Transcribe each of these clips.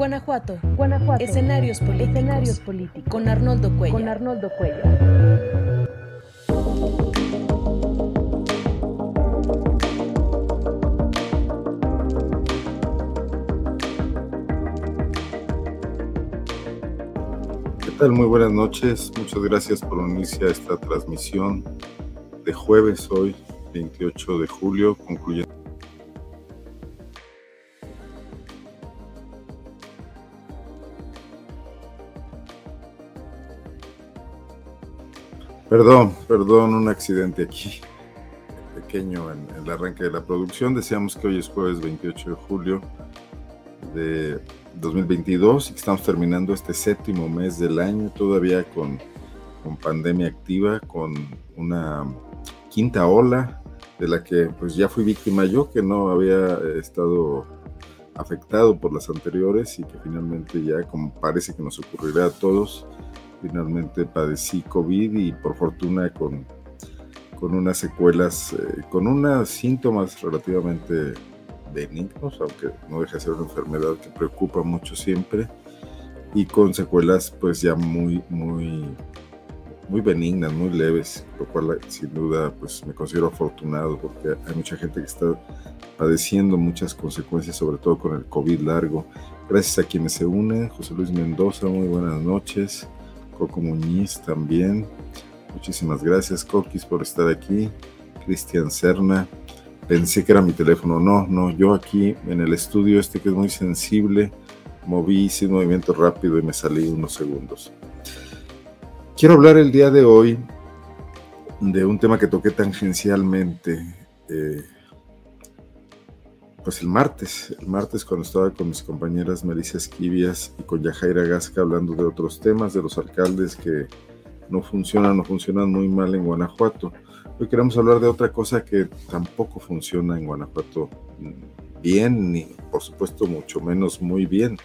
Guanajuato. Guanajuato. Escenarios políticos. Escenarios políticos. Con Arnoldo Cuellar. Con Arnoldo Cuellar. ¿Qué tal? Muy buenas noches. Muchas gracias por unirse a esta transmisión de jueves hoy, 28 de julio, concluyendo. Perdón, perdón, un accidente aquí, pequeño en, el arranque de la producción. Decíamos que hoy es jueves 28 de julio de 2022 y que estamos terminando este séptimo mes del año todavía con, con pandemia activa, con una quinta ola de la que pues ya fui víctima yo, que no había estado afectado por las anteriores y que finalmente ya como parece que nos ocurrirá a todos, finalmente padecí COVID y por fortuna con, con unas secuelas, eh, con unos síntomas relativamente benignos, aunque no deja de ser una enfermedad que preocupa mucho siempre, y con secuelas pues ya muy, muy, muy benignas, muy leves, lo cual sin duda pues me considero afortunado porque hay mucha gente que está padeciendo muchas consecuencias, sobre todo con el COVID largo. Gracias a quienes se unen, José Luis Mendoza, muy buenas noches. Coco Muñiz también. Muchísimas gracias, Coquis, por estar aquí. Cristian Serna. Pensé que era mi teléfono. No, no, yo aquí en el estudio este que es muy sensible, moví, hice un movimiento rápido y me salí unos segundos. Quiero hablar el día de hoy de un tema que toqué tangencialmente. Eh, pues el martes, el martes cuando estaba con mis compañeras Melissa Esquivias y con Yajaira Gasca hablando de otros temas, de los alcaldes que no funcionan o funcionan muy mal en Guanajuato. Hoy queremos hablar de otra cosa que tampoco funciona en Guanajuato bien, ni por supuesto mucho menos muy bien,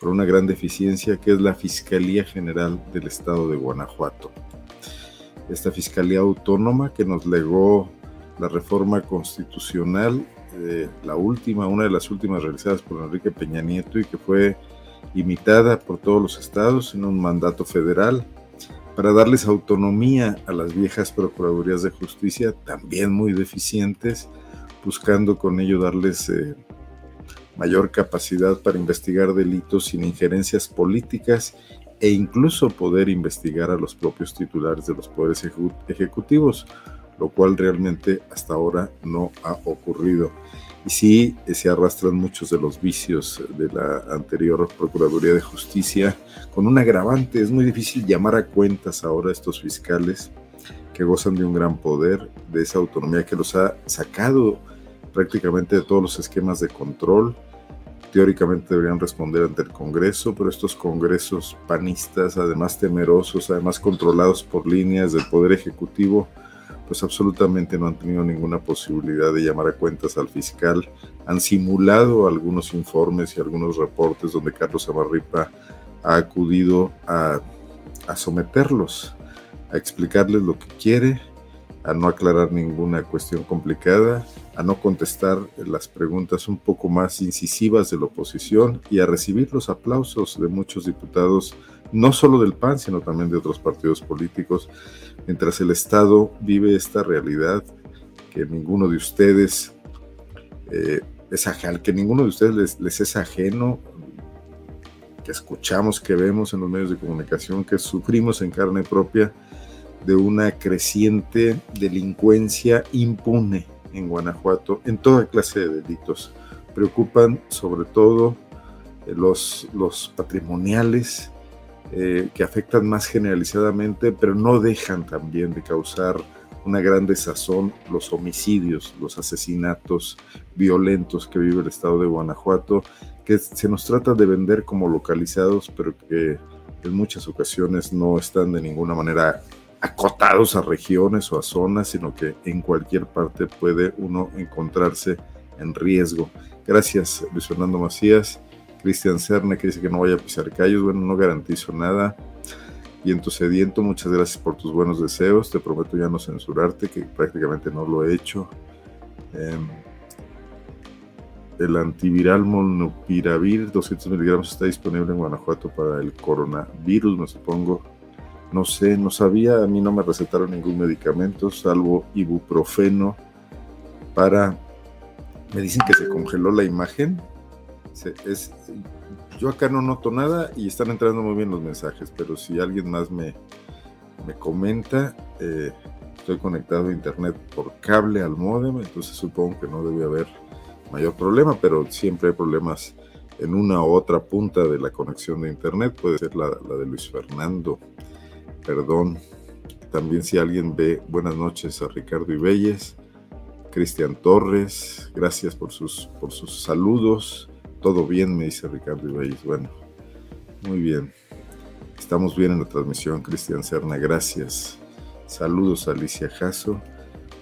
por una gran deficiencia que es la Fiscalía General del Estado de Guanajuato. Esta Fiscalía Autónoma que nos legó la reforma constitucional la última, una de las últimas realizadas por Enrique Peña Nieto y que fue imitada por todos los estados en un mandato federal para darles autonomía a las viejas Procuradurías de Justicia, también muy deficientes, buscando con ello darles eh, mayor capacidad para investigar delitos sin injerencias políticas e incluso poder investigar a los propios titulares de los poderes ejecutivos, lo cual realmente hasta ahora no ha ocurrido. Y sí, eh, se arrastran muchos de los vicios de la anterior Procuraduría de Justicia, con un agravante, es muy difícil llamar a cuentas ahora a estos fiscales que gozan de un gran poder, de esa autonomía que los ha sacado prácticamente de todos los esquemas de control. Teóricamente deberían responder ante el Congreso, pero estos congresos panistas, además temerosos, además controlados por líneas del Poder Ejecutivo, pues absolutamente no han tenido ninguna posibilidad de llamar a cuentas al fiscal. Han simulado algunos informes y algunos reportes donde Carlos Amarripa ha acudido a, a someterlos, a explicarles lo que quiere, a no aclarar ninguna cuestión complicada, a no contestar las preguntas un poco más incisivas de la oposición y a recibir los aplausos de muchos diputados, no solo del PAN, sino también de otros partidos políticos mientras el Estado vive esta realidad que ninguno de ustedes eh, es ajeno, que ninguno de ustedes les, es ajeno, que escuchamos, que vemos en los medios de comunicación, que sufrimos en carne propia de una creciente delincuencia impune en Guanajuato en toda clase de delitos. Preocupan sobre todo los, los patrimoniales, eh, que afectan más generalizadamente, pero no dejan también de causar una gran desazón los homicidios, los asesinatos violentos que vive el estado de Guanajuato, que se nos trata de vender como localizados, pero que en muchas ocasiones no están de ninguna manera acotados a regiones o a zonas, sino que en cualquier parte puede uno encontrarse en riesgo. Gracias, Luis Fernando Macías. Cristian Cerna que dice que no vaya a pisar callos. Bueno, no garantizo nada. Viento sediento, muchas gracias por tus buenos deseos. Te prometo ya no censurarte, que prácticamente no lo he hecho. Em, el antiviral molnupiravir 200 miligramos está disponible en Guanajuato para el coronavirus, me supongo. No sé, no sabía, a mí no me recetaron ningún medicamento, salvo ibuprofeno para... Me dicen que se congeló la imagen. Yo acá no noto nada y están entrando muy bien los mensajes, pero si alguien más me, me comenta, eh, estoy conectado a internet por cable al modem, entonces supongo que no debe haber mayor problema, pero siempre hay problemas en una u otra punta de la conexión de internet, puede ser la, de Luis Fernando, perdón. También si alguien ve, buenas noches a Ricardo Ibelles, Cristian Torres, gracias por sus, por sus saludos. Todo bien, me dice Ricardo Ibelles. Bueno, muy bien. Estamos bien en la transmisión, Cristian Serna, gracias. Saludos a Alicia Jasso.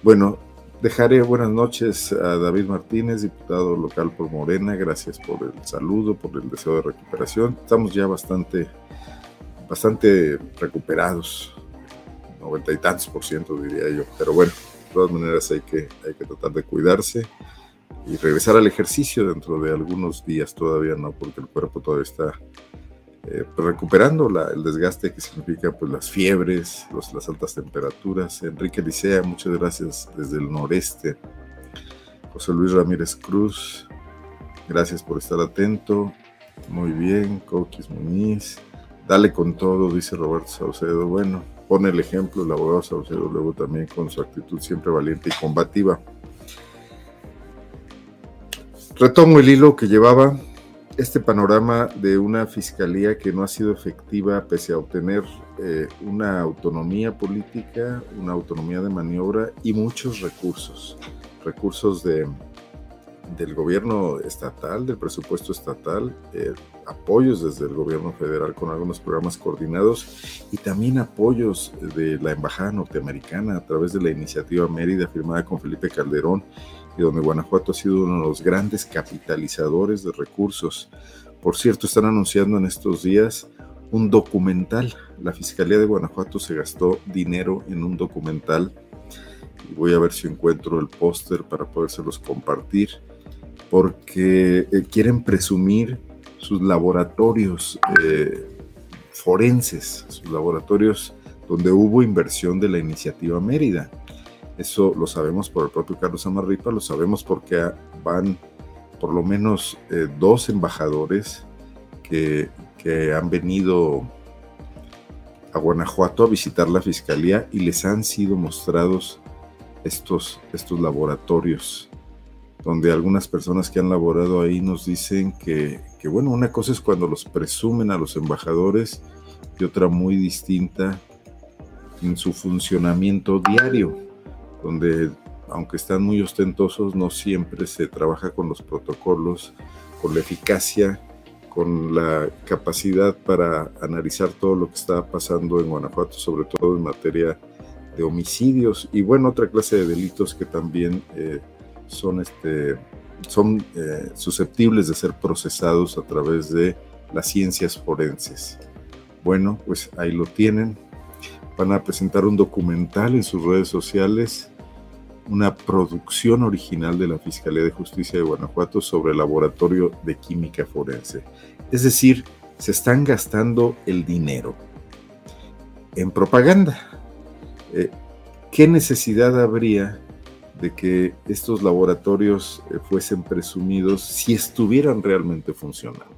Bueno, dejaré buenas noches a David Martínez, diputado local por Morena. Gracias por el saludo, por el deseo de recuperación. Estamos ya bastante, bastante recuperados, noventa y tantos por ciento diría yo. Pero bueno, de todas maneras hay que, hay que tratar de cuidarse y regresar al ejercicio dentro de algunos días todavía no, porque el cuerpo todavía está eh, pues, recuperando el desgaste que significa pues, las fiebres, las altas temperaturas. Enrique Licea, muchas gracias desde el noreste. José Luis Ramírez Cruz, gracias por estar atento. Muy bien, Coquis Muñiz. Dale con todo, dice Roberto Saucedo. Bueno, pone el ejemplo el abogado Saucedo luego también con su actitud siempre valiente y combativa. Retomo el hilo que llevaba este panorama de una fiscalía que no ha sido efectiva pese a obtener eh, una autonomía política, una autonomía de maniobra y muchos recursos, recursos de, del gobierno estatal, del presupuesto estatal, eh, apoyos desde el gobierno federal con algunos programas coordinados y también apoyos de la Embajada Norteamericana a través de la iniciativa Mérida firmada con Felipe Calderón y donde Guanajuato ha sido uno de los grandes capitalizadores de recursos. Por cierto, están anunciando en estos días un documental. La Fiscalía de Guanajuato se gastó dinero en un documental. Voy a ver si encuentro el póster para podérselos compartir, porque eh, quieren presumir sus laboratorios eh, forenses, sus laboratorios donde hubo inversión de la iniciativa Mérida. Eso lo sabemos por el propio Carlos Amarripa, lo sabemos porque van por lo menos eh, dos embajadores que, han venido a Guanajuato a visitar la fiscalía y les han sido mostrados estos, estos laboratorios, donde algunas personas que han laborado ahí nos dicen que, que, bueno, una cosa es cuando los presumen a los embajadores y otra muy distinta en su funcionamiento diario donde aunque están muy ostentosos, no siempre se trabaja con los protocolos, con la eficacia, con la capacidad para analizar todo lo que está pasando en Guanajuato, sobre todo en materia de homicidios y bueno, otra clase de delitos que también eh, son, este, son eh, susceptibles de ser procesados a través de las ciencias forenses. Bueno, pues ahí lo tienen. Van a presentar un documental en sus redes sociales una producción original de la Fiscalía de Justicia de Guanajuato sobre el laboratorio de química forense. Es decir, se están gastando el dinero en propaganda. Eh, ¿Qué necesidad habría de que estos laboratorios eh, fuesen presumidos si estuvieran realmente funcionando?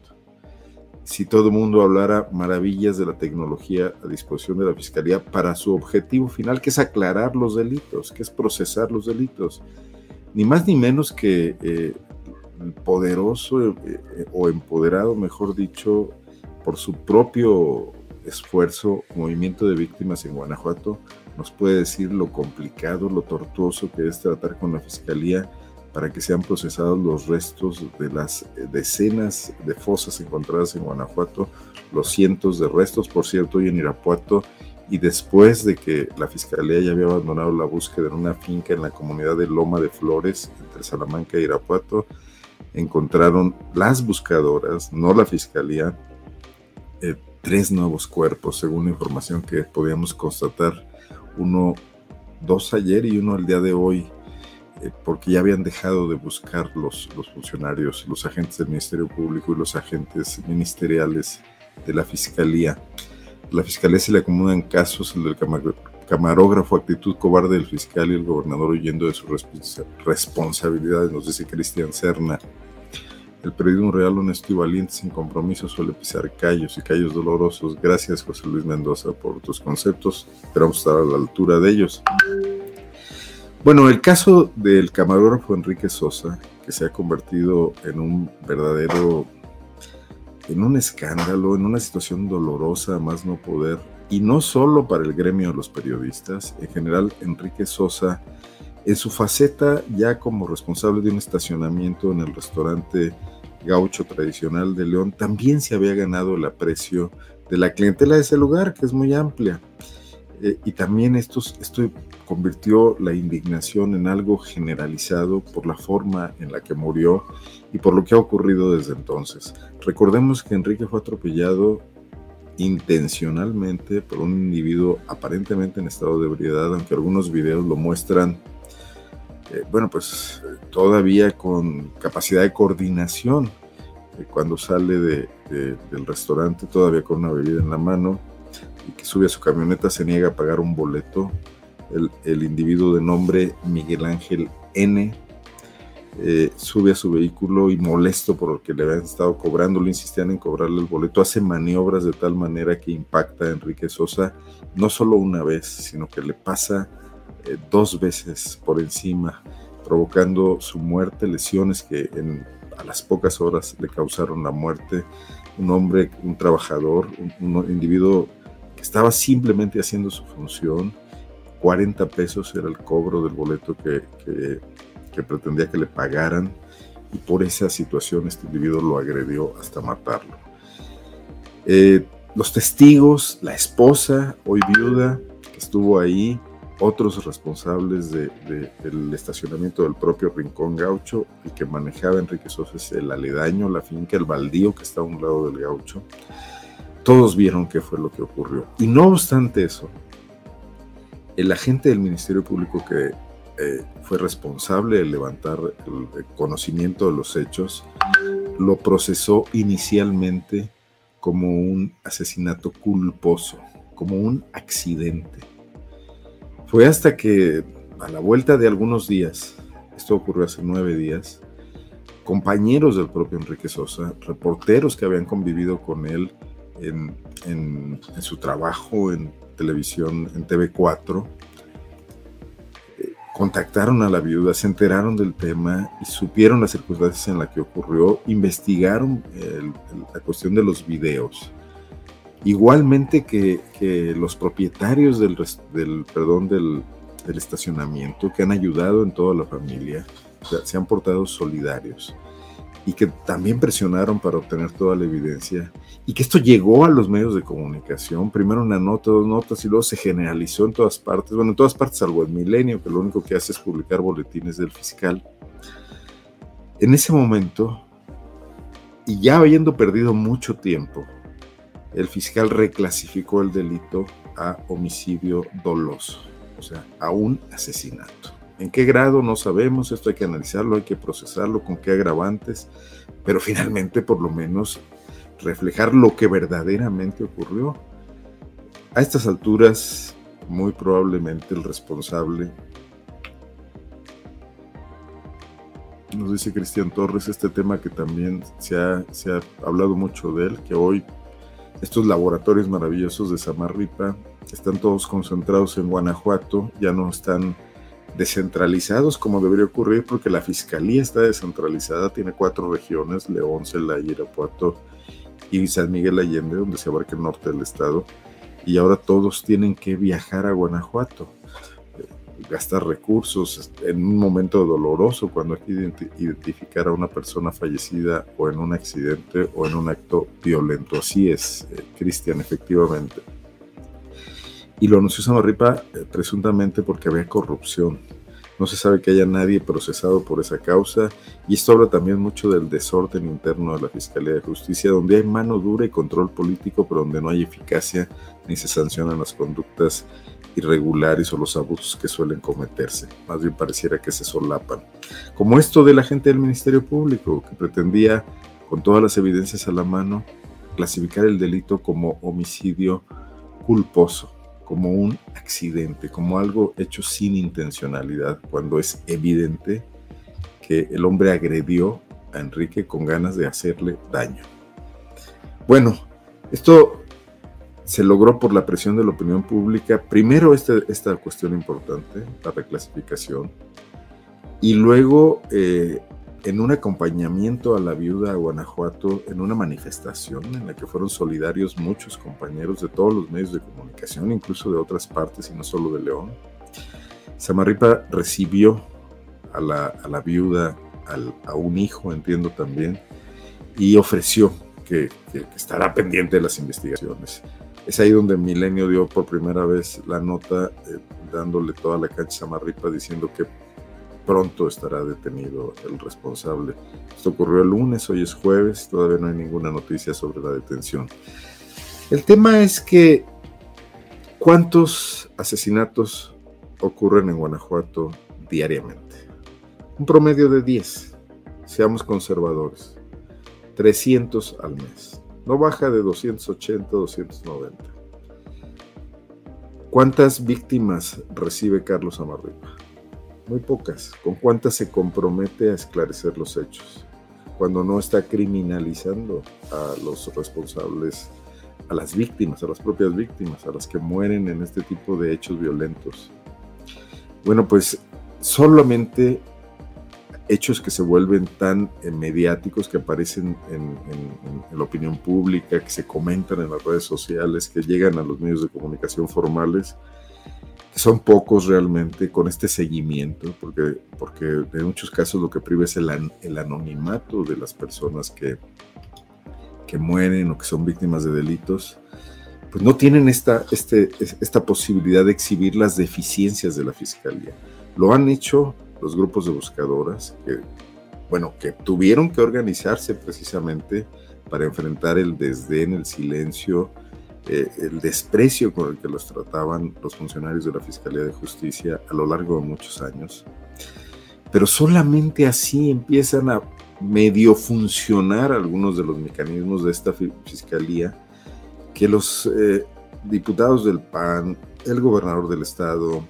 Si todo el mundo hablara maravillas de la tecnología a disposición de la Fiscalía para su objetivo final, que es aclarar los delitos, que es procesar los delitos. Ni más ni menos que eh, poderoso eh, o empoderado, mejor dicho, por su propio esfuerzo, movimiento de víctimas en Guanajuato, nos puede decir lo complicado, lo tortuoso que es tratar con la Fiscalía para que sean procesados los restos de las decenas de fosas encontradas en Guanajuato, los cientos de restos, por cierto, hoy en Irapuato, y después de que la Fiscalía ya había abandonado la búsqueda en una finca en la comunidad de Loma de Flores, entre Salamanca e Irapuato, encontraron las buscadoras, no la Fiscalía, eh, tres nuevos cuerpos, según la información que podíamos constatar, uno, dos ayer y uno al día de hoy eh, porque ya habían dejado de buscar los, los funcionarios, los agentes del Ministerio Público y los agentes ministeriales de la Fiscalía. La Fiscalía se le acomodan casos, el del camarógrafo, actitud cobarde del fiscal y el gobernador huyendo de sus responsabilidades, nos dice Cristian Serna. El periodismo real, honesto y valiente, sin compromiso, suele pisar callos y callos dolorosos. Gracias, José Luis Mendoza, por tus conceptos. Esperamos estar a la altura de ellos. Bueno, el caso del camarógrafo Enrique Sosa, que se ha convertido en un verdadero, en un escándalo, en una situación dolorosa, más no poder, y no solo para el gremio de los periodistas, en general Enrique Sosa en su faceta ya como responsable de un estacionamiento en el restaurante gaucho tradicional de León, también se había ganado el aprecio de la clientela de ese lugar, que es muy amplia. Eh, y también esto, esto convirtió la indignación en algo generalizado por la forma en la que murió y por lo que ha ocurrido desde entonces. Recordemos que Enrique fue atropellado intencionalmente por un individuo aparentemente en estado de ebriedad, aunque algunos videos lo muestran eh, bueno, pues todavía con capacidad de coordinación, eh, cuando sale del restaurante todavía con una bebida en la mano y que sube a su camioneta se niega a pagar un boleto. El, individuo de nombre Miguel Ángel N eh, sube a su vehículo y molesto por lo que le habían estado cobrando, le insistían en cobrarle el boleto, hace maniobras de tal manera que impacta a Enrique Sosa no solo una vez, sino que le pasa eh, dos veces por encima, provocando su muerte, lesiones que a las pocas horas le causaron la muerte. Un hombre, un trabajador, un, individuo que estaba simplemente haciendo su función. 40 pesos era el cobro del boleto que, pretendía que le pagaran y por esa situación este individuo lo agredió hasta matarlo. Eh, los testigos, la esposa, hoy viuda, estuvo ahí, otros responsables del estacionamiento del propio Rincón Gaucho, y que manejaba Enrique Sosa el aledaño, la finca, el baldío que está a un lado del Gaucho. Todos vieron qué fue lo que ocurrió. Y no obstante eso, el agente del Ministerio Público que eh, fue responsable de levantar el conocimiento de los hechos, lo procesó inicialmente como un asesinato culposo, como un accidente. Fue hasta que a la vuelta de algunos días, esto ocurrió hace nueve días, compañeros del propio Enrique Sosa, reporteros que habían convivido con él en, su trabajo en televisión, en TV4, eh, contactaron a la viuda, se enteraron del tema y supieron las circunstancias en las que ocurrió, investigaron la cuestión de los videos. Igualmente que, los propietarios del, perdón, del, estacionamiento, que han ayudado en toda la familia, se han portado solidarios y que también presionaron para obtener toda la evidencia y que esto llegó a los medios de comunicación, primero una nota, dos notas y luego se generalizó en todas partes, bueno, en todas partes salvo el milenio, que lo único que hace es publicar boletines del fiscal. En ese momento, y ya habiendo perdido mucho tiempo, el fiscal reclasificó el delito a homicidio doloso, o sea, a un asesinato. ¿En qué grado? No sabemos, esto hay que analizarlo, hay que procesarlo, con qué agravantes, pero finalmente por lo menos reflejar lo que verdaderamente ocurrió. A estas alturas, muy probablemente el responsable, nos dice Cristian Torres, este tema que también se ha, se ha hablado mucho de él, que hoy estos laboratorios maravillosos de Samarripa están todos concentrados en Guanajuato, ya no están descentralizados como debería ocurrir porque la fiscalía está descentralizada, tiene cuatro regiones, León, Celaya, Irapuato y San Miguel Allende, donde se abarca el norte del estado, y ahora todos tienen que viajar a Guanajuato gastar recursos en un momento doloroso cuando hay que identificar a una persona fallecida o en un accidente o en un acto violento. Así es, eh, Cristian, efectivamente. Y lo anunció Samarripa eh, presuntamente porque había corrupción. No se sabe que haya nadie procesado por esa causa y esto habla también mucho del desorden interno de la Fiscalía de Justicia, donde hay mano dura y control político, pero donde no hay eficacia ni se sancionan las conductas irregulares o los abusos que suelen cometerse. Más bien pareciera que se solapan. Como esto de la gente del Ministerio Público, que pretendía, con todas las evidencias a la mano, clasificar el delito como homicidio culposo como un accidente, como algo hecho sin intencionalidad, cuando es evidente que el hombre agredió a Enrique con ganas de hacerle daño. Bueno, esto se logró por la presión de la opinión pública. Primero este, esta cuestión importante, la reclasificación, y luego eh, en un acompañamiento a la viuda a Guanajuato, en una manifestación en la que fueron solidarios muchos compañeros de todos los medios de comunicación, incluso de otras partes y no solo de León. Samarripa recibió a la, viuda, a un hijo, entiendo también, y ofreció que, estará pendiente de las investigaciones. Es ahí donde Milenio dio por primera vez la nota, eh, dándole toda la cancha a Samarripa, diciendo que pronto estará detenido el responsable. Esto ocurrió el lunes, hoy es jueves, todavía no hay ninguna noticia sobre la detención. El tema es que ¿cuántos asesinatos ocurren en Guanajuato diariamente? Un promedio de 10, seamos conservadores, 300 al mes, no baja de 280, 290. ¿Cuántas víctimas recibe Carlos Amarripa? Muy pocas. ¿Con cuántas se compromete a esclarecer los hechos? Cuando no está criminalizando a los responsables, a las víctimas, a las propias víctimas, a las que mueren en este tipo de hechos violentos. Bueno, pues solamente hechos que se vuelven tan mediáticos, que aparecen en, en, la opinión pública, que se comentan en las redes sociales, que llegan a los medios de comunicación formales, son pocos realmente con este seguimiento, porque, porque en muchos casos lo que priva es el, el anonimato de las personas que, que mueren o que son víctimas de delitos, pues no tienen esta, este, esta posibilidad de exhibir las deficiencias de la fiscalía. Lo han hecho los grupos de buscadoras, que, bueno, que tuvieron que organizarse precisamente para enfrentar el desdén, el silencio, eh, el desprecio con el que los trataban los funcionarios de la Fiscalía de Justicia a lo largo de muchos años. Pero solamente así empiezan a medio funcionar algunos de los mecanismos de esta fiscalía que los eh, diputados del PAN, el gobernador del estado,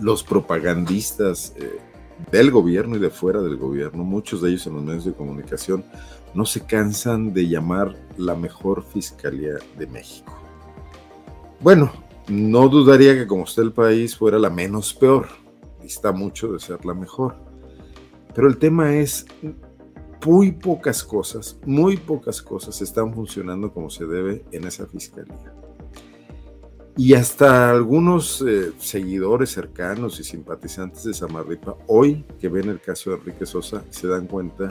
los propagandistas eh, del gobierno y de fuera del gobierno, muchos de ellos en los medios de comunicación, no se cansan de llamar la mejor fiscalía de México. Bueno, no dudaría que como usted el país fuera la menos peor, está mucho de ser la mejor. Pero el tema es, muy pocas cosas, muy pocas cosas están funcionando como se debe en esa fiscalía. Y hasta algunos eh, seguidores cercanos y simpatizantes de Samarripa, hoy que ven el caso de Enrique Sosa, se dan cuenta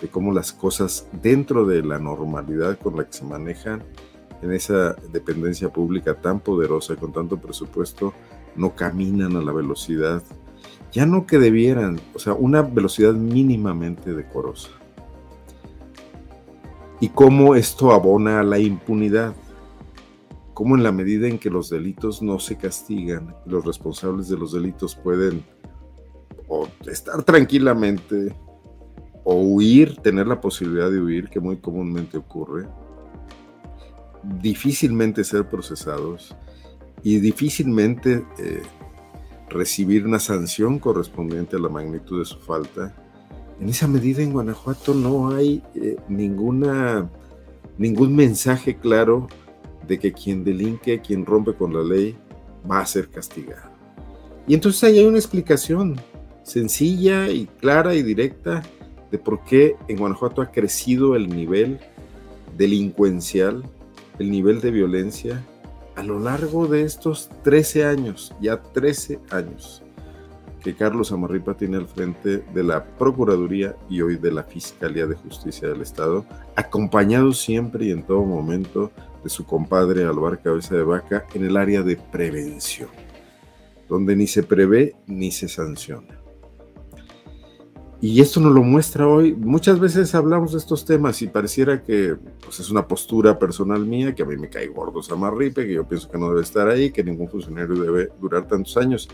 de cómo las cosas dentro de la normalidad con la que se manejan en esa dependencia pública tan poderosa con tanto presupuesto no caminan a la velocidad, ya no que debieran, o sea, una velocidad mínimamente decorosa. Y cómo esto abona a la impunidad, cómo en la medida en que los delitos no se castigan, los responsables de los delitos pueden estar tranquilamente o huir, tener la posibilidad de huir, que muy comúnmente ocurre, difícilmente ser procesados y difícilmente eh, recibir una sanción correspondiente a la magnitud de su falta. En esa medida en Guanajuato no hay eh, ninguna, ningún mensaje claro de que quien delinque, quien rompe con la ley, va a ser castigado. Y entonces ahí hay una explicación sencilla y clara y directa de por qué en Guanajuato ha crecido el nivel delincuencial, el nivel de violencia a lo largo de estos 13 años, ya 13 años, que Carlos Amarripa tiene al frente de la Procuraduría y hoy de la Fiscalía de Justicia del Estado, acompañado siempre y en todo momento de su compadre Alvar Cabeza de Vaca en el área de prevención. donde ni se prevé ni se sanciona. Y esto nos lo muestra hoy. Muchas veces hablamos de estos temas y pareciera que pues, es una postura personal mía, que a mí me cae gordo Samarripe, que yo pienso que no debe estar ahí, que ningún funcionario debe durar tantos años.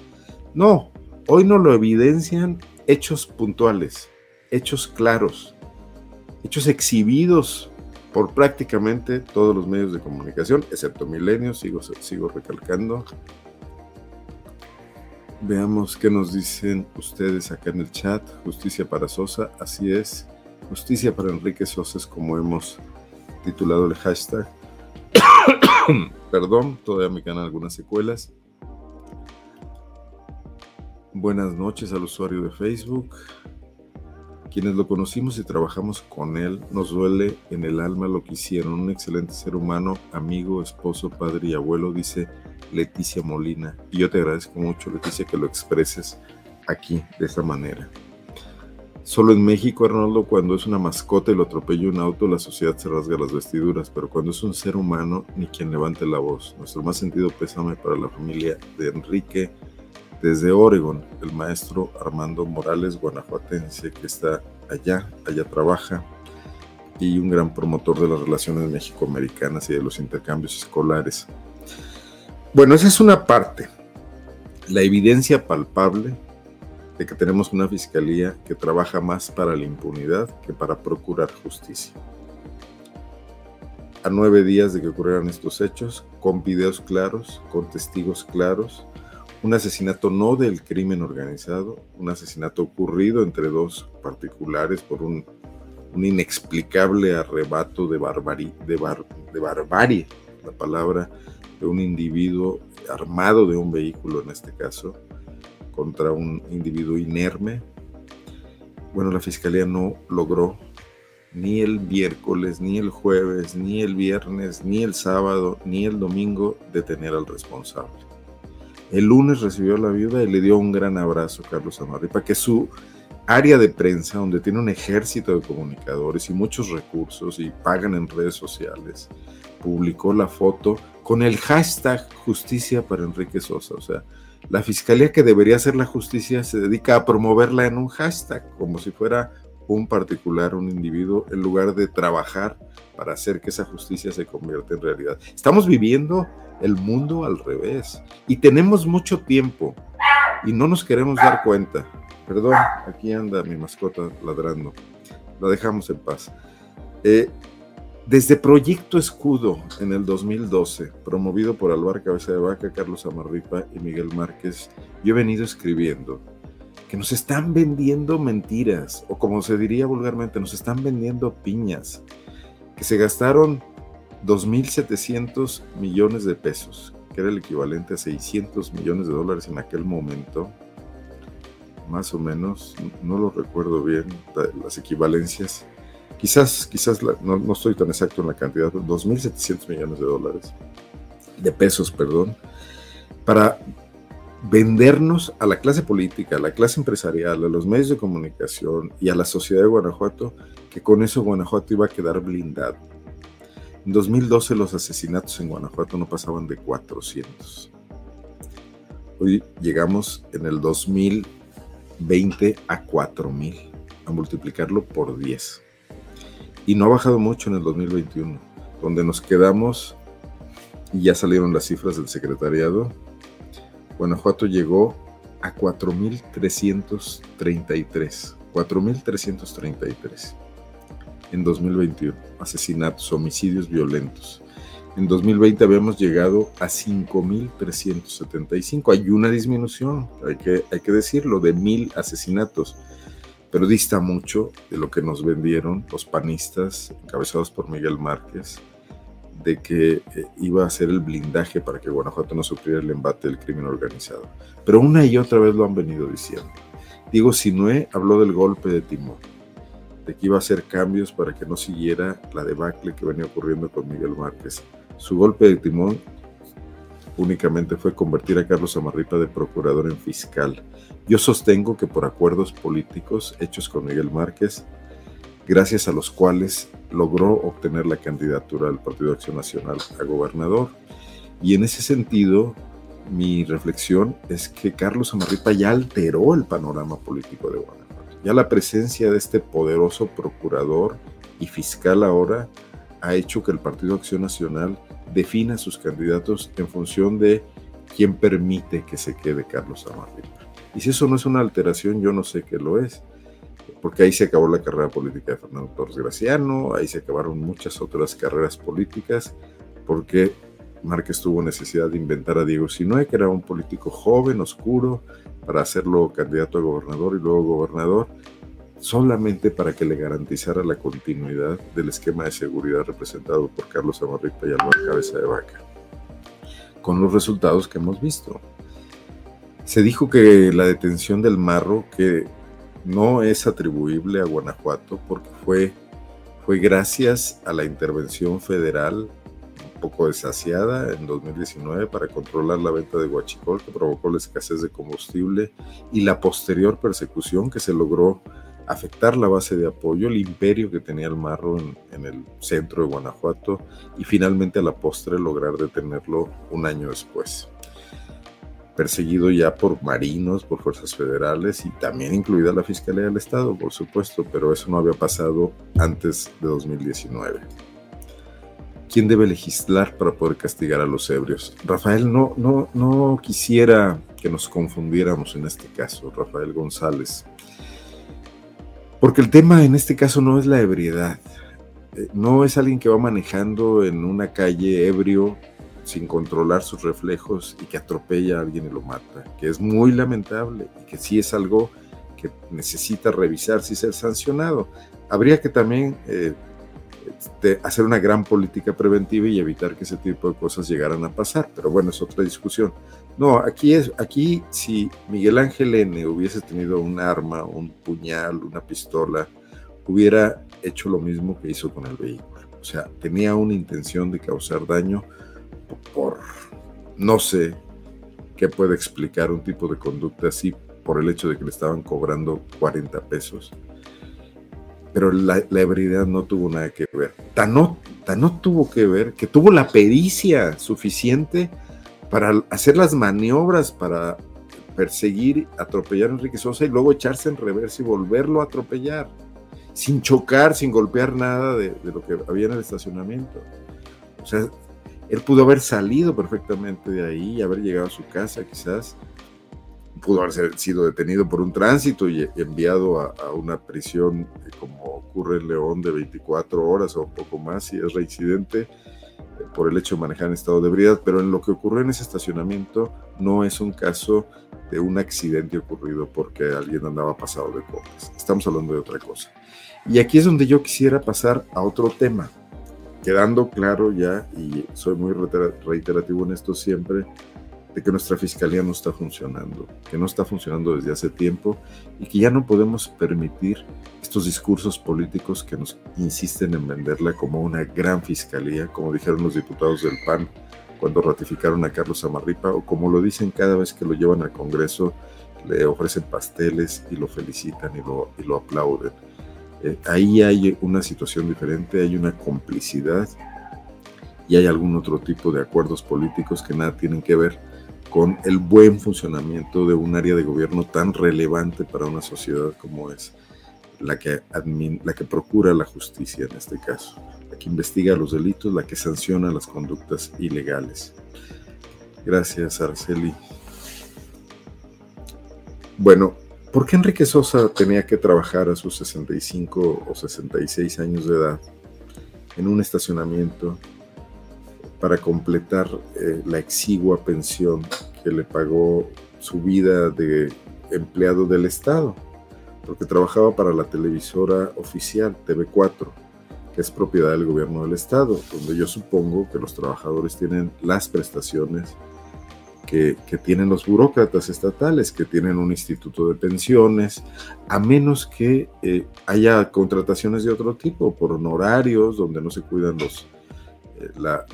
No, hoy no lo evidencian hechos puntuales, hechos claros, hechos exhibidos por prácticamente todos los medios de comunicación, excepto Milenio, sigo, sigo recalcando, Veamos qué nos dicen ustedes acá en el chat. Justicia para Sosa, así es. Justicia para Enrique Sosa es como hemos titulado el hashtag. Perdón, todavía me quedan algunas secuelas. Buenas noches al usuario de Facebook. Quienes lo conocimos y trabajamos con él, nos duele en el alma lo que hicieron. Un excelente ser humano, amigo, esposo, padre y abuelo, dice Leticia Molina. Y yo te agradezco mucho, Leticia, que lo expreses aquí de esta manera. Solo en México, Arnoldo, cuando es una mascota y lo atropella un auto, la sociedad se rasga las vestiduras, pero cuando es un ser humano, ni quien levante la voz. Nuestro más sentido pésame para la familia de Enrique desde Oregon, el maestro Armando Morales, guanajuatense, que está allá, allá trabaja, y un gran promotor de las relaciones mexicoamericanas y de los intercambios escolares. Bueno, esa es una parte. La evidencia palpable de que tenemos una fiscalía que trabaja más para la impunidad que para procurar justicia. A nueve días de que ocurrieran estos hechos, con videos claros, con testigos claros, un asesinato no del crimen organizado, un asesinato ocurrido entre dos particulares por un, inexplicable arrebato de, de, de barbarie, la palabra un individuo armado de un vehículo en este caso contra un individuo inerme. Bueno, la fiscalía no logró ni el miércoles, ni el jueves, ni el viernes, ni el sábado, ni el domingo detener al responsable. El lunes recibió a la viuda y le dio un gran abrazo a Carlos Amarripa, que su área de prensa, donde tiene un ejército de comunicadores y muchos recursos y pagan en redes sociales, publicó la foto con el hashtag justicia para Enrique Sosa. O sea, la fiscalía que debería hacer la justicia se dedica a promoverla en un hashtag, como si fuera un particular, un individuo, en lugar de trabajar para hacer que esa justicia se convierta en realidad. Estamos viviendo el mundo al revés y tenemos mucho tiempo y no nos queremos dar cuenta. Perdón, aquí anda mi mascota ladrando. La dejamos en paz. Eh, desde Proyecto Escudo en el 2012, promovido por Alvar Cabeza de Vaca, Carlos Amarripa y Miguel Márquez, yo he venido escribiendo que nos están vendiendo mentiras, o como se diría vulgarmente, nos están vendiendo piñas, que se gastaron 2.700 millones de pesos, que era el equivalente a 600 millones de dólares en aquel momento, más o menos, no lo recuerdo bien, las equivalencias quizás, quizás no, estoy tan exacto en la cantidad, 2.700 millones de dólares, de pesos, perdón, para vendernos a la clase política, a la clase empresarial, a los medios de comunicación y a la sociedad de Guanajuato, que con eso Guanajuato iba a quedar blindado. En 2012 los asesinatos en Guanajuato no pasaban de 400. Hoy llegamos en el 2020 a 4000, a multiplicarlo por 10 y no ha bajado mucho en el 2021, donde nos quedamos y ya salieron las cifras del secretariado. Guanajuato llegó a 4.333, 4.333 en 2021, asesinatos, homicidios violentos. En 2020 habíamos llegado a 5.375. Hay una disminución, hay que, hay que decirlo, de mil asesinatos pero dista mucho de lo que nos vendieron los panistas, encabezados por Miguel Márquez, de que eh, iba a ser el blindaje para que Guanajuato no sufriera el embate del crimen organizado. Pero una y otra vez lo han venido diciendo. Diego Sinué habló del golpe de timón, de que iba a hacer cambios para que no siguiera la debacle que venía ocurriendo con Miguel Márquez. Su golpe de timón únicamente fue convertir a Carlos Amarripa de procurador en fiscal. Yo sostengo que por acuerdos políticos hechos con Miguel Márquez, gracias a los cuales logró obtener la candidatura del Partido Acción Nacional a gobernador. Y en ese sentido, mi reflexión es que Carlos Amarripa ya alteró el panorama político de Guanajuato. Ya la presencia de este poderoso procurador y fiscal ahora ha hecho que el Partido Acción Nacional defina sus candidatos en función de quién permite que se quede Carlos Amarripa. Y si eso no es una alteración, yo no sé qué lo es. Porque ahí se acabó la carrera política de Fernando Torres Graciano, ahí se acabaron muchas otras carreras políticas, porque Márquez tuvo necesidad de inventar a Diego Sinue, que era un político joven, oscuro, para hacerlo candidato a gobernador y luego gobernador, solamente para que le garantizara la continuidad del esquema de seguridad representado por Carlos Amarripa y Álvaro Cabeza de Vaca, con los resultados que hemos visto. Se dijo que la detención del Marro, que no es atribuible a Guanajuato porque fue, fue gracias a la intervención federal poco desasiada en 2019 para controlar la venta de guachicol que provocó la escasez de combustible y la posterior persecución que se logró afectar la base de apoyo, el imperio que tenía el marro en, el centro de Guanajuato y finalmente a la postre lograr detenerlo un año después. Perseguido ya por marinos, por fuerzas federales y también incluida la Fiscalía del Estado, por supuesto, pero eso no había pasado antes de 2019. ¿Quién debe legislar para poder castigar a los ebrios? Rafael, no, no, no quisiera que nos confundiéramos en este caso, Rafael González. Porque el tema en este caso no es la ebriedad. Eh, no es alguien que va manejando en una calle ebrio sin controlar sus reflejos y que atropella a alguien y lo mata, que es muy lamentable y que sí es algo que necesita revisarse y ser sancionado. Habría que también eh, de hacer una gran política preventiva y evitar que ese tipo de cosas llegaran a pasar. Pero bueno, es otra discusión. No, aquí es, aquí si Miguel Ángel N hubiese tenido un arma, un puñal, una pistola, hubiera hecho lo mismo que hizo con el vehículo. O sea, tenía una intención de causar daño por, no sé qué puede explicar un tipo de conducta así por el hecho de que le estaban cobrando 40 pesos pero la, ebriedad no tuvo nada que ver. Tan no tuvo que ver que tuvo la pericia suficiente para hacer las maniobras para perseguir, atropellar a Enrique Sosa y luego echarse en reversa y volverlo a atropellar, sin chocar, sin golpear nada de, de, lo que había en el estacionamiento. O sea, él pudo haber salido perfectamente de ahí y haber llegado a su casa quizás pudo haber sido detenido por un tránsito y enviado a, una prisión eh, como ocurre en León de 24 horas o un poco más si es reincidente eh, por el hecho de manejar en estado de ebriedad, pero en lo que ocurrió en ese estacionamiento no es un caso de un accidente ocurrido porque alguien andaba pasado de copas. Estamos hablando de otra cosa. Y aquí es donde yo quisiera pasar a otro tema, quedando claro ya, y soy muy reiterativo en esto siempre, de que nuestra fiscalía no está funcionando, que no está funcionando desde hace tiempo y que ya no podemos permitir estos discursos políticos que nos insisten en venderla como una gran fiscalía, como dijeron los diputados del PAN cuando ratificaron a Carlos Amarripa, o como lo dicen cada vez que lo llevan al Congreso, le ofrecen pasteles y lo felicitan y lo, y lo aplauden. Eh, ahí hay una situación diferente, hay una complicidad y hay algún otro tipo de acuerdos políticos que nada tienen que ver con el buen funcionamiento de un área de gobierno tan relevante para una sociedad como es la que, la que procura la justicia en este caso, la que investiga los delitos, la que sanciona las conductas ilegales. Gracias, Araceli. Bueno, ¿por qué Enrique Sosa tenía que trabajar a sus 65 o 66 años de edad en un estacionamiento para completar eh, la exigua pensión que le pagó su vida de empleado del Estado, porque trabajaba para la televisora oficial TV4, que es propiedad del gobierno del Estado, donde yo supongo que los trabajadores tienen las prestaciones que, que, tienen los burócratas estatales, que tienen un instituto de pensiones, a menos que eh, haya contrataciones de otro tipo, por honorarios, donde no se cuidan los, eh, la,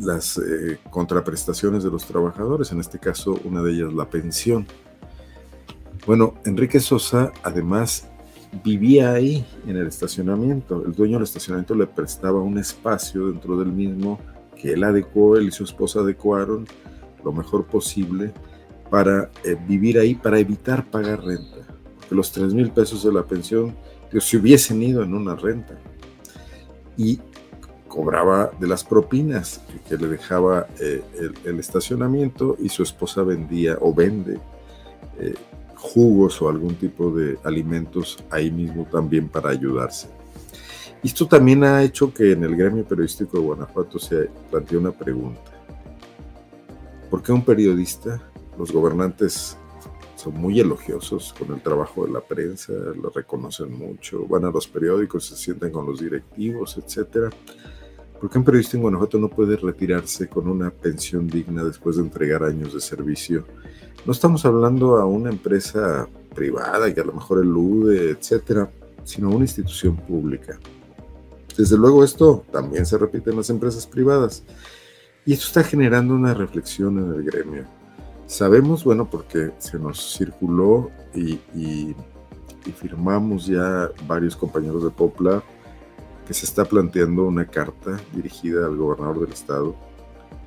las eh, contraprestaciones de los trabajadores, en este caso una de ellas la pensión. Bueno, Enrique Sosa además vivía ahí en el estacionamiento. El dueño del estacionamiento le prestaba un espacio dentro del mismo que él adecuó, él y su esposa adecuaron lo mejor posible para eh, vivir ahí, para evitar pagar renta. Que los 3 mil pesos de la pensión se hubiesen ido en una renta. Y cobraba de las propinas que, le dejaba eh, el, estacionamiento y su esposa vendía o vende eh, jugos o algún tipo de alimentos ahí mismo también para ayudarse. Esto también ha hecho que en el gremio periodístico de Guanajuato se plantee una pregunta. ¿Por qué un periodista, los gobernantes son muy elogiosos con el trabajo de la prensa, lo reconocen mucho, van a los periódicos, se sienten con los directivos, etcétera? ¿Por qué un periodista en Guanajuato no puede retirarse con una pensión digna después de entregar años de servicio? No estamos hablando a una empresa privada que a lo mejor elude, etcétera, sino a una institución pública. Desde luego esto también se repite en las empresas privadas. Y esto está generando una reflexión en el gremio. Sabemos, bueno, porque se nos circuló y, firmamos ya varios compañeros de Popla que se está planteando una carta dirigida al gobernador del estado,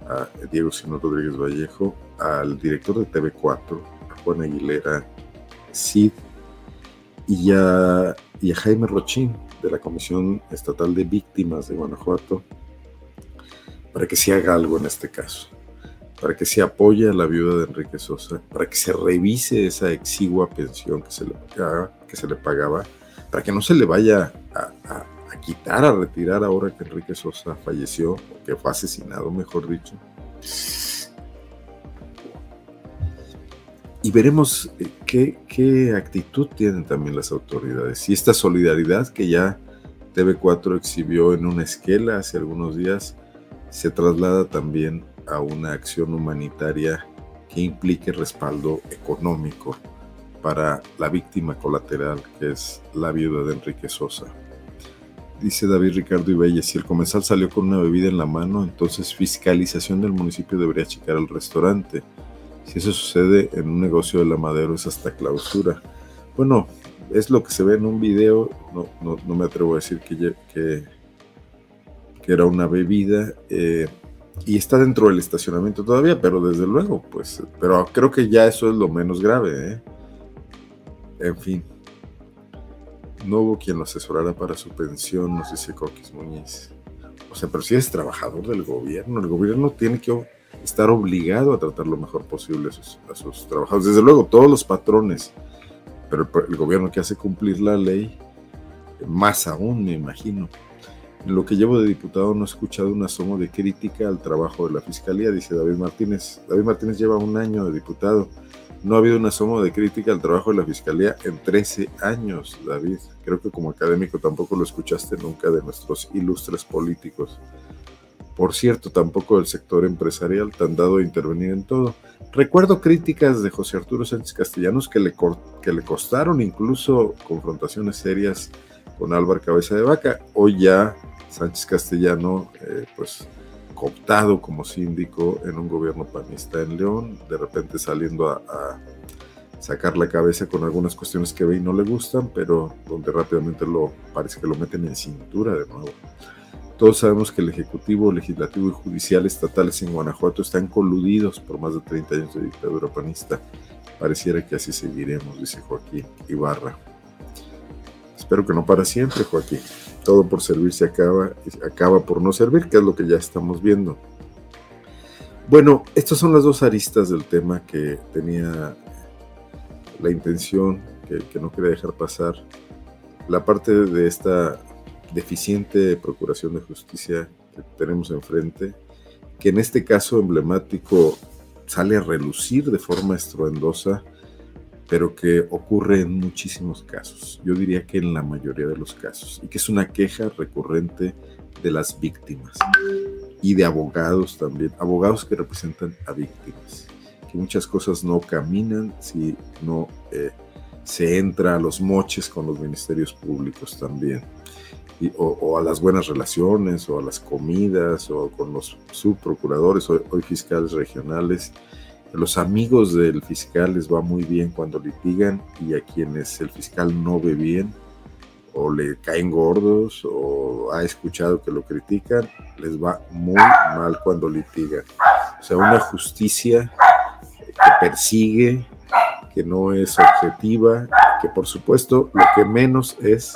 a Diego Sino Rodríguez Vallejo, al director de TV4, a Juan Aguilera Cid, y a, Jaime Rochín, de la Comisión Estatal de Víctimas de Guanajuato para que se haga algo en este caso, para que se apoye a la viuda de Enrique Sosa, para que se revise esa exigua pensión que se le pagaba, para que no se le vaya a quitar, a retirar ahora que Enrique Sosa falleció, que fue asesinado, mejor dicho. y veremos eh, qué, actitud tienen también las autoridades. Y esta solidaridad que ya TV4 exhibió en una esquela hace algunos días se traslada también a una acción humanitaria que implique respaldo económico para la víctima colateral que es la viuda de Enrique Sosa. Dice David Ricardo Ibella, si el comensal salió con una bebida en la mano, entonces fiscalización del municipio debería checar al restaurante si eso sucede en un negocio de la madera es hasta clausura. Bueno, es lo que se ve en un video, no, no, me atrevo a decir que, que, era una bebida eh, y está dentro del estacionamiento todavía, pero desde luego, pues, pero creo que ya eso es lo menos grave. ¿eh? En fin, no hubo quien lo asesorara para su pensión, nos dice Coquis Muñiz. O sea, pero si es trabajador del gobierno, el gobierno tiene que estar obligado a tratar lo mejor posible a sus, trabajadores. Desde luego, todos los patrones, pero el, gobierno que hace cumplir la ley, más aún, me imagino. En lo que llevo de diputado no he escuchado un asomo de crítica al trabajo de la Fiscalía, dice David Martínez. David Martínez lleva un año de diputado. No ha habido un asomo de crítica al trabajo de la Fiscalía en 13 años, David. Creo que como académico tampoco lo escuchaste nunca de nuestros ilustres políticos. Por cierto, tampoco el sector empresarial tan dado a intervenir en todo. Recuerdo críticas de José Arturo Sánchez Castellanos que le, que le costaron incluso confrontaciones serias con Álvaro Cabeza de Vaca. Hoy ya Sánchez Castellano, eh, pues cooptado como síndico en un gobierno panista en León, de repente saliendo a, sacar la cabeza con algunas cuestiones que ve y no le gustan, pero donde rápidamente lo parece que lo meten en cintura de nuevo. Todos sabemos que el Ejecutivo, Legislativo y Judicial estatales en Guanajuato están coludidos por más de 30 años de dictadura panista. Pareciera que así seguiremos, dice Joaquín Ibarra. Espero que no para siempre, Joaquín. Todo por servir se acaba, acaba por no servir, que es lo que ya estamos viendo. Bueno, estas son las dos aristas del tema que tenía la intención, que, que no quería dejar pasar. La parte de esta deficiente procuración de justicia que tenemos enfrente, que en este caso emblemático sale a relucir de forma estruendosa, pero que ocurre en muchísimos casos, yo diría que en la mayoría de los casos, y que es una queja recurrente de las víctimas y de abogados también, abogados que representan a víctimas, que muchas cosas no caminan si no eh, se entra a los moches con los ministerios públicos también o, a las buenas relaciones, o a las comidas, o con los subprocuradores, hoy, hoy fiscales regionales. Los amigos del fiscal les va muy bien cuando litigan y a quienes el fiscal no ve bien, o le caen gordos o ha escuchado que lo critican, les va muy mal cuando litigan. O sea, una justicia que persigue, que no es objetiva, que por supuesto lo que menos es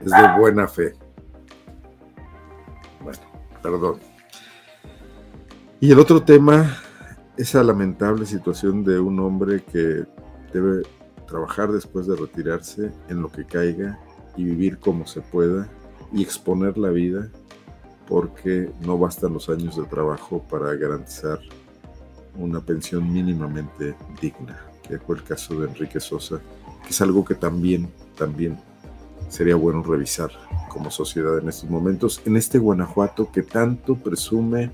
es de buena fe. Bueno, perdón. Y el otro tema, esa lamentable situación de un hombre que debe trabajar después de retirarse en lo que caiga y vivir como se pueda y exponer la vida porque no bastan los años de trabajo para garantizar una pensión mínimamente digna, que fue el caso de Enrique Sosa, que es algo que también, también sería bueno revisar como sociedad en estos momentos, en este Guanajuato que tanto presume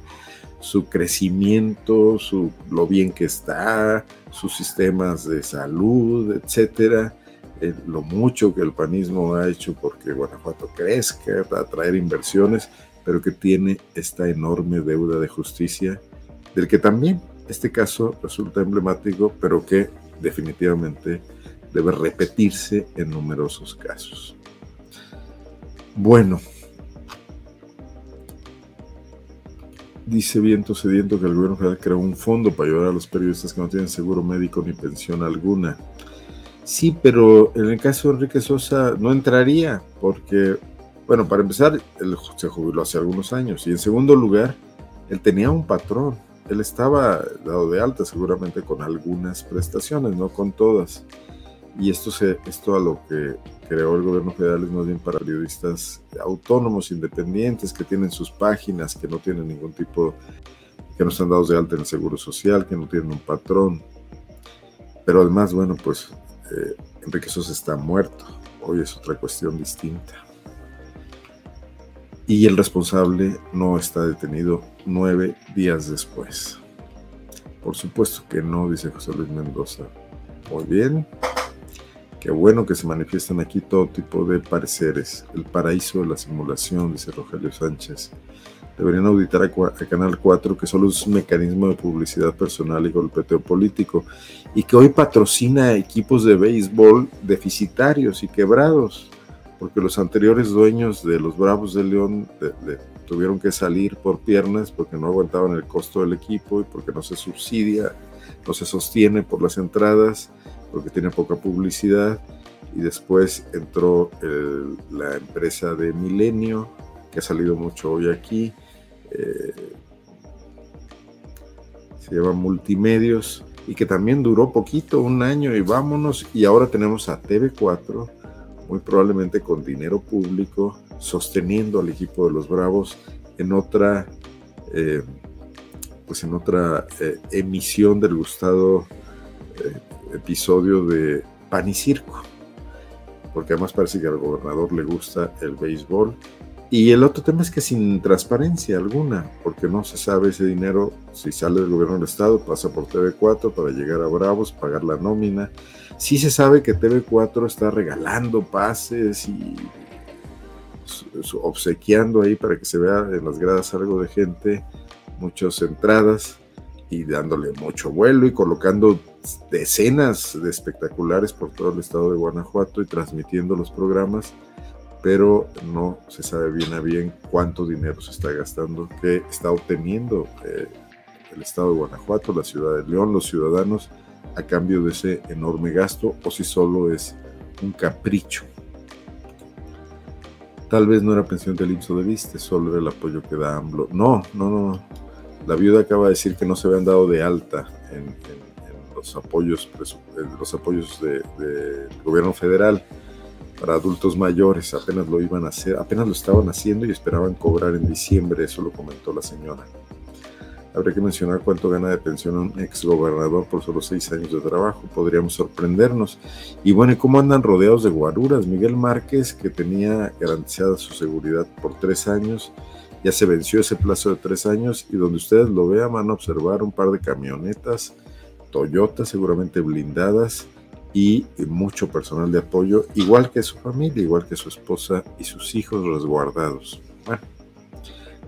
su crecimiento, su, lo bien que está, sus sistemas de salud, etcétera, eh, lo mucho que el panismo ha hecho porque Guanajuato crezca, atraer inversiones, pero que tiene esta enorme deuda de justicia, del que también este caso resulta emblemático, pero que definitivamente debe repetirse en numerosos casos. Bueno, dice Viento Sediento que el gobierno federal creó un fondo para ayudar a los periodistas que no tienen seguro médico ni pensión alguna. Sí, pero en el caso de Enrique Sosa no entraría, porque, bueno, para empezar, él se jubiló hace algunos años, y en segundo lugar, él tenía un patrón, él estaba dado de alta seguramente con algunas prestaciones, no con todas. Y esto, se, esto a lo que creó el gobierno federal es más bien para periodistas autónomos, independientes, que tienen sus páginas, que no tienen ningún tipo, que no están dados de alta en el Seguro Social, que no tienen un patrón. Pero además, bueno, pues eh, Enrique Sosa está muerto. Hoy es otra cuestión distinta. Y el responsable no está detenido nueve días después. Por supuesto que no, dice José Luis Mendoza. Muy bien. Qué bueno que se manifiestan aquí todo tipo de pareceres. El paraíso de la simulación, dice Rogelio Sánchez. Deberían auditar a, Canal 4, que solo es un mecanismo de publicidad personal y golpeteo político, y que hoy patrocina equipos de béisbol deficitarios y quebrados, porque los anteriores dueños de los Bravos de León tuvieron que salir por piernas porque no aguantaban el costo del equipo y porque no se subsidia, no se sostiene por las entradas porque tiene poca publicidad. Y después entró la empresa de Milenio, que ha salido mucho hoy aquí. Eh, se llama Multimedios y que también duró poquito, un año y vámonos. Y ahora tenemos a TV4, muy probablemente con dinero público, sosteniendo al equipo de los Bravos en otra, eh, pues en otra eh, emisión del gustado episodio de Pan y Circo, porque además parece que al gobernador le gusta el béisbol. Y el otro tema es que sin transparencia alguna, porque no se sabe ese dinero, si sale del gobierno del estado, pasa por TV4 para llegar a Bravos, pagar la nómina. Sí se sabe que TV4 está regalando pases y obsequiando ahí para que se vea en las gradas algo de gente, muchas entradas y dándole mucho vuelo y colocando decenas de espectaculares por todo el estado de Guanajuato y transmitiendo los programas, pero no se sabe bien a bien cuánto dinero se está gastando, que está obteniendo eh, el estado de Guanajuato, la ciudad de León, los ciudadanos, a cambio de ese enorme gasto, o si solo es un capricho. Tal vez no era pensión del IMSS de Viste, solo era el apoyo que da AMLO. No, no, no, la viuda acaba de decir que no se habían dado de alta en, los apoyos, los apoyos del gobierno federal para adultos mayores. Apenas lo iban a hacer, apenas lo estaban haciendo y esperaban cobrar en diciembre. Eso lo comentó la señora. Habría que mencionar cuánto gana de pensión un ex gobernador por solo seis años de trabajo. Podríamos sorprendernos. Y bueno, ¿y cómo andan rodeados de guaruras? Miguel Márquez, que tenía garantizada su seguridad por tres años, ya se venció ese plazo de tres años y donde ustedes lo vean van a observar un par de camionetas Toyota, seguramente blindadas y mucho personal de apoyo, igual que su familia, igual que su esposa y sus hijos resguardados. Bueno,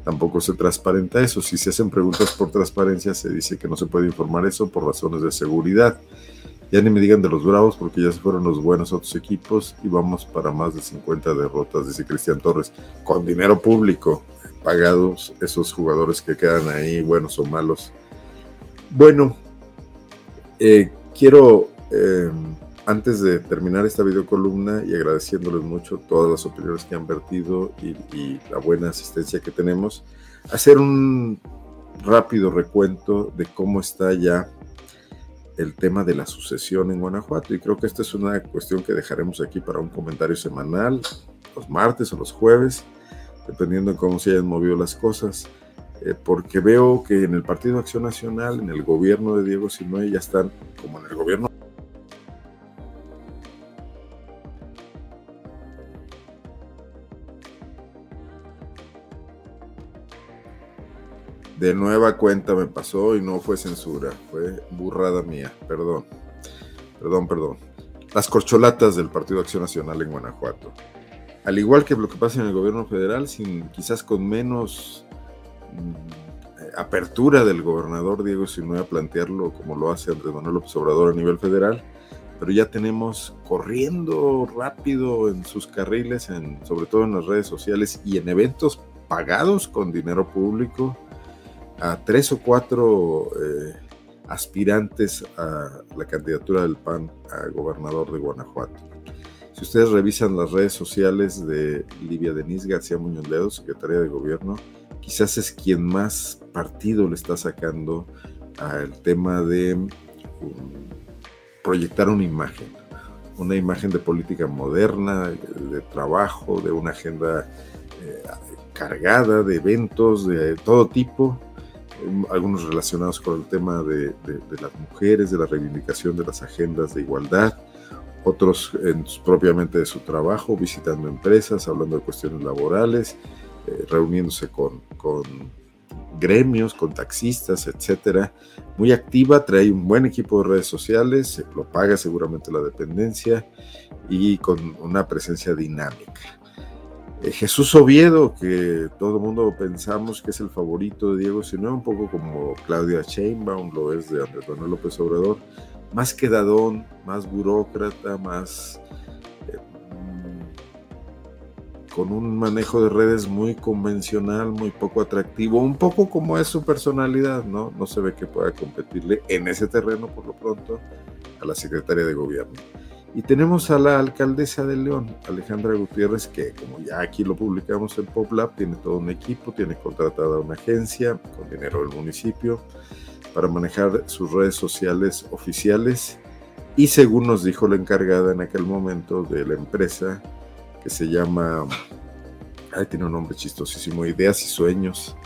tampoco se transparenta eso. Si se hacen preguntas por transparencia, se dice que no se puede informar eso por razones de seguridad. Ya ni me digan de los Bravos porque ya se fueron los buenos otros equipos y vamos para más de 50 derrotas, dice Cristian Torres, con dinero público pagados esos jugadores que quedan ahí, buenos o malos. Bueno, eh, quiero, em, antes de terminar esta videocolumna y agradeciéndoles mucho todas las opiniones que han vertido y, y la buena asistencia que tenemos, hacer un rápido recuento de cómo está ya el tema de la sucesión en Guanajuato y creo que esta es una cuestión que dejaremos aquí para un comentario semanal, los martes o los jueves, dependiendo de cómo se hayan movido las cosas, eh, porque veo que en el Partido Acción Nacional, en el gobierno de Diego Sinoe, ya están, como en el gobierno de nueva cuenta me pasó y no fue censura, fue burrada mía, perdón, perdón, perdón. Las corcholatas del Partido Acción Nacional en Guanajuato. Al igual que lo que pasa en el gobierno federal, sin, quizás con menos mm, apertura del gobernador Diego Sinue a plantearlo como lo hace Andrés Manuel López Obrador a nivel federal, pero ya tenemos corriendo rápido en sus carriles, en, sobre todo en las redes sociales y en eventos pagados con dinero público, a tres o cuatro eh, aspirantes a la candidatura del PAN a gobernador de Guanajuato. Si ustedes revisan las redes sociales de Livia Denise García Muñoz Ledo, secretaria de Gobierno, quizás es quien más partido le está sacando al tema de um, proyectar una imagen, una imagen de política moderna, de trabajo, de una agenda eh, cargada de eventos de todo tipo, algunos relacionados con el tema de, las mujeres, de la reivindicación de las agendas de igualdad, otros propiamente de su trabajo, visitando empresas, hablando de cuestiones laborales, eh, reuniéndose con, con, gremios, con taxistas, etcétera. Muy activa, trae un buen equipo de redes sociales, lo paga seguramente la dependencia y con una presencia dinámica. Eh, Jesús Oviedo, que todo el mundo pensamos que es el favorito de Diego sino un poco como Claudia Sheinbaum lo es de Andrés Manuel López Obrador, más quedadón, más burócrata, más eh, con un manejo de redes muy convencional, muy poco atractivo, un poco como es su personalidad, ¿no? No se ve que pueda competirle en ese terreno por lo pronto a la secretaria de gobierno. Y tenemos a la alcaldesa de León, Alejandra Gutiérrez, que como ya aquí lo publicamos en PopLab, tiene todo un equipo, tiene contratada una agencia con dinero del municipio para manejar sus redes sociales oficiales y según nos dijo la encargada en aquel momento de la empresa, que se llama, ay, tiene un nombre chistosísimo, Ideas y Sueños,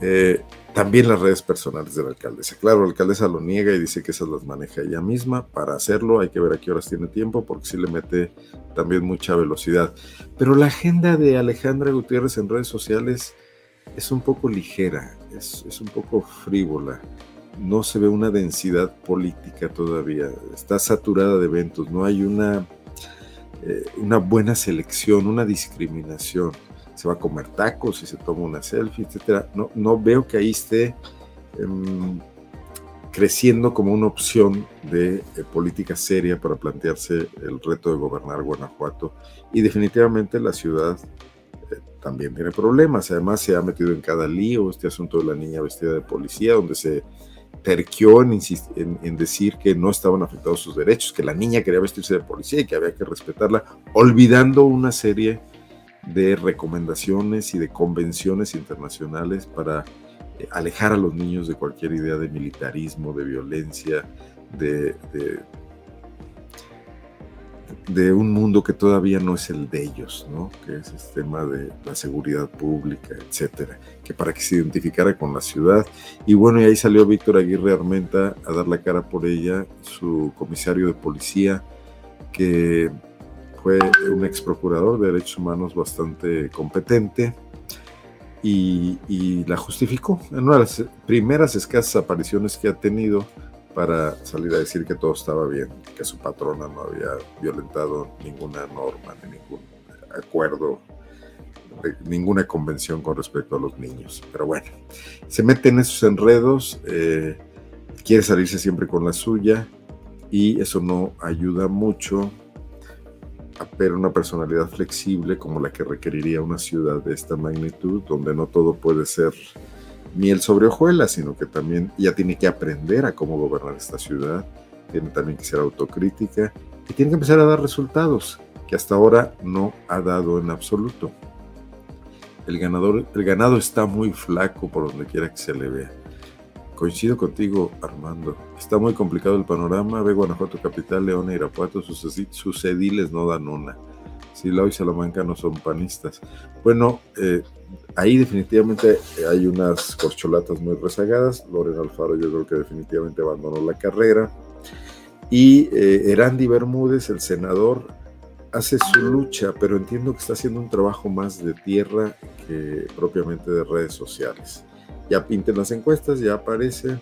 eh, también las redes personales de la alcaldesa. Claro, la alcaldesa lo niega y dice que esas las maneja ella misma. Para hacerlo hay que ver a qué horas tiene tiempo porque sí le mete también mucha velocidad. Pero la agenda de Alejandra Gutiérrez en redes sociales es un poco ligera, es, un poco frívola. No se ve una densidad política todavía. Está saturada de eventos. No hay una, eh, una buena selección, una discriminación se va a comer tacos y se toma una selfie, etcétera. No, no veo que ahí esté em, creciendo como una opción de eh, política seria para plantearse el reto de gobernar Guanajuato. Y definitivamente la ciudad eh, también tiene problemas. Además, se ha metido en cada lío este asunto de la niña vestida de policía, donde se terquió en, en, decir que no estaban afectados sus derechos, que la niña quería vestirse de policía y que había que respetarla, olvidando una serie de recomendaciones y de convenciones internacionales para eh, alejar a los niños de cualquier idea de militarismo, de violencia, de, de, un mundo que todavía no es el de ellos, ¿no? que es el tema de la seguridad pública, etcétera, que para que se identificara con la ciudad. Y bueno, y ahí salió Víctor Aguirre Armenta a dar la cara por ella, su comisario de policía, que fue un ex procurador de derechos humanos bastante competente y, la justificó en una de las primeras escasas apariciones que ha tenido para salir a decir que todo estaba bien, que su patrona no había violentado ninguna norma ni ningún acuerdo, ninguna convención con respecto a los niños. Pero bueno, se mete en esos enredos, eh, quiere salirse siempre con la suya y eso no ayuda mucho a ver una personalidad flexible como la que requeriría una ciudad de esta magnitud, donde no todo puede ser miel sobre hojuelas, sino que también ya tiene que aprender a cómo gobernar esta ciudad, tiene también que ser autocrítica y tiene que empezar a dar resultados que hasta ahora no ha dado en absoluto. El, ganador, el ganado está muy flaco por donde quiera que se le vea. Coincido contigo, Armando. Está muy complicado el panorama. Ve Guanajuato capital, León e Irapuato, sus, ediles no dan una. Silao y Salamanca no son panistas. Bueno, eh, ahí definitivamente hay unas corcholatas muy rezagadas. Loren Alfaro yo creo que definitivamente abandonó la carrera. Y eh, Erandi Bermúdez, el senador, hace su lucha, pero entiendo que está haciendo un trabajo más de tierra que propiamente de redes sociales ya pinten las encuestas, ya aparece.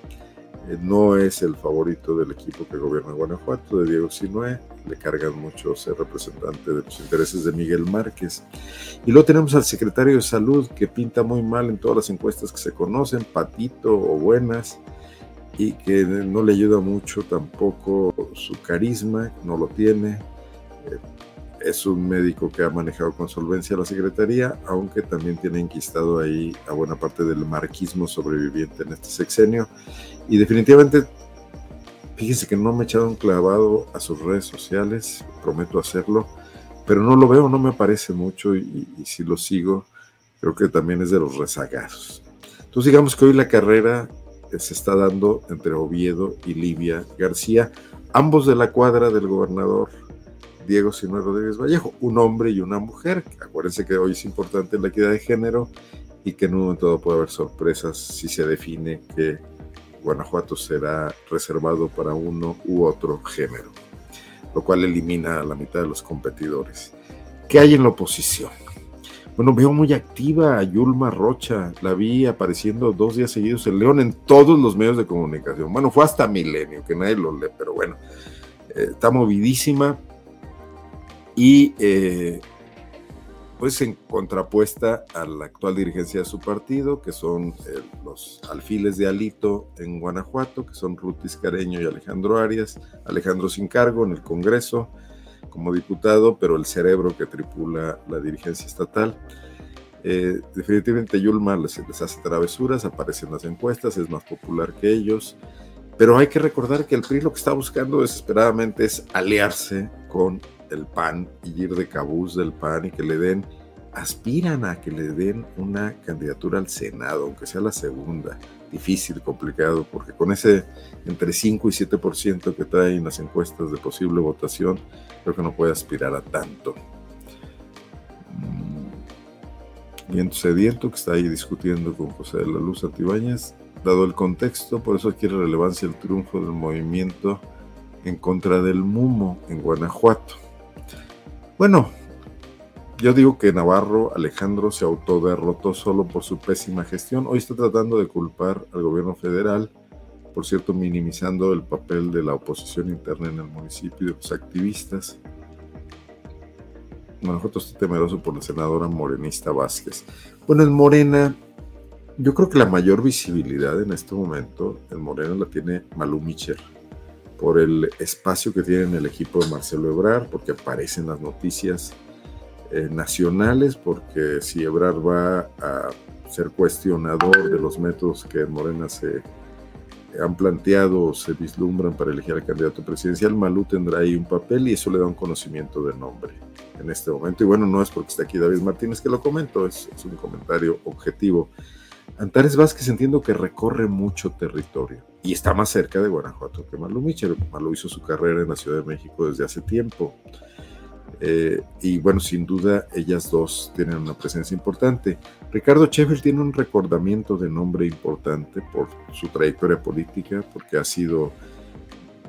Eh, no es el favorito del equipo que gobierna Guanajuato, de Diego Sinue. Le cargan mucho ser representante de los intereses de Miguel Márquez. Y luego tenemos al secretario de Salud, que pinta muy mal en todas las encuestas que se conocen, patito o buenas, y que no le ayuda mucho tampoco su carisma, no lo tiene. Eh, es un médico que ha manejado con solvencia la Secretaría, aunque también tiene enquistado ahí a buena parte del marquismo sobreviviente en este sexenio. Y definitivamente, fíjense que no me he echado un clavado a sus redes sociales, prometo hacerlo, pero no lo veo, no me parece mucho y, si lo sigo, creo que también es de los rezagados. Entonces digamos que hoy la carrera se está dando entre Oviedo y Livia García, ambos de la cuadra del gobernador Diego Sinue Rodríguez Vallejo, un hombre y una mujer. Acuérdense que hoy es importante la equidad de género y que en un momento puede haber sorpresas si se define que Guanajuato será reservado para uno u otro género, lo cual elimina a la mitad de los competidores. ¿Qué hay en la oposición? Bueno, veo muy activa a Yulma Rocha, la vi apareciendo dos días seguidos en León en todos los medios de comunicación. Bueno, fue hasta Milenio, que nadie lo lee, pero bueno, eh, está movidísima y eh, pues en contrapuesta a la actual dirigencia de su partido, que son eh, los alfiles de Alito en Guanajuato, que son Rutis Careño y Alejandro Arias, Alejandro sin cargo en el Congreso como diputado, pero el cerebro que tripula la dirigencia estatal. Eh, definitivamente Yulma les, les, hace travesuras, aparece en las encuestas, es más popular que ellos, pero hay que recordar que el PRI lo que está buscando desesperadamente es aliarse con el PAN y ir de cabuz del PAN y que le den, aspiran a que le den una candidatura al Senado, aunque sea la segunda. Difícil, complicado, porque con ese entre 5 y 7% que traen las encuestas de posible votación, creo que no puede aspirar a tanto. Mm, Viento sediento que está ahí discutiendo con José de la Luz Antibáñez, dado el contexto, por eso adquiere relevancia el triunfo del movimiento en contra del Mumo en Guanajuato. Bueno, yo digo que Navarro Alejandro se autoderrotó solo por su pésima gestión. Hoy está tratando de culpar al gobierno federal, por cierto, minimizando el papel de la oposición interna en el municipio y de los activistas. Guanajuato está temeroso por la senadora morenista Vázquez. Bueno, en Morena, yo creo que la mayor visibilidad en este momento en Morena la tiene Malú Micher por el espacio que tiene en el equipo de Marcelo Ebrar, porque aparecen las noticias eh, nacionales, porque si Ebrar va a ser cuestionador de los métodos que en Morena se han planteado o se vislumbran para elegir al candidato presidencial, Malú tendrá ahí un papel y eso le da un conocimiento de nombre en este momento. Y bueno, no es porque esté aquí David Martínez que lo comento, es, es un comentario objetivo. Antares Vázquez entiendo que recorre mucho territorio y está más cerca de Guanajuato que Malu Michel. Malu hizo su carrera en la Ciudad de México desde hace tiempo. Eh, y bueno, sin duda, ellas dos tienen una presencia importante. Ricardo Sheffield tiene un recordamiento de nombre importante por su trayectoria política, porque ha sido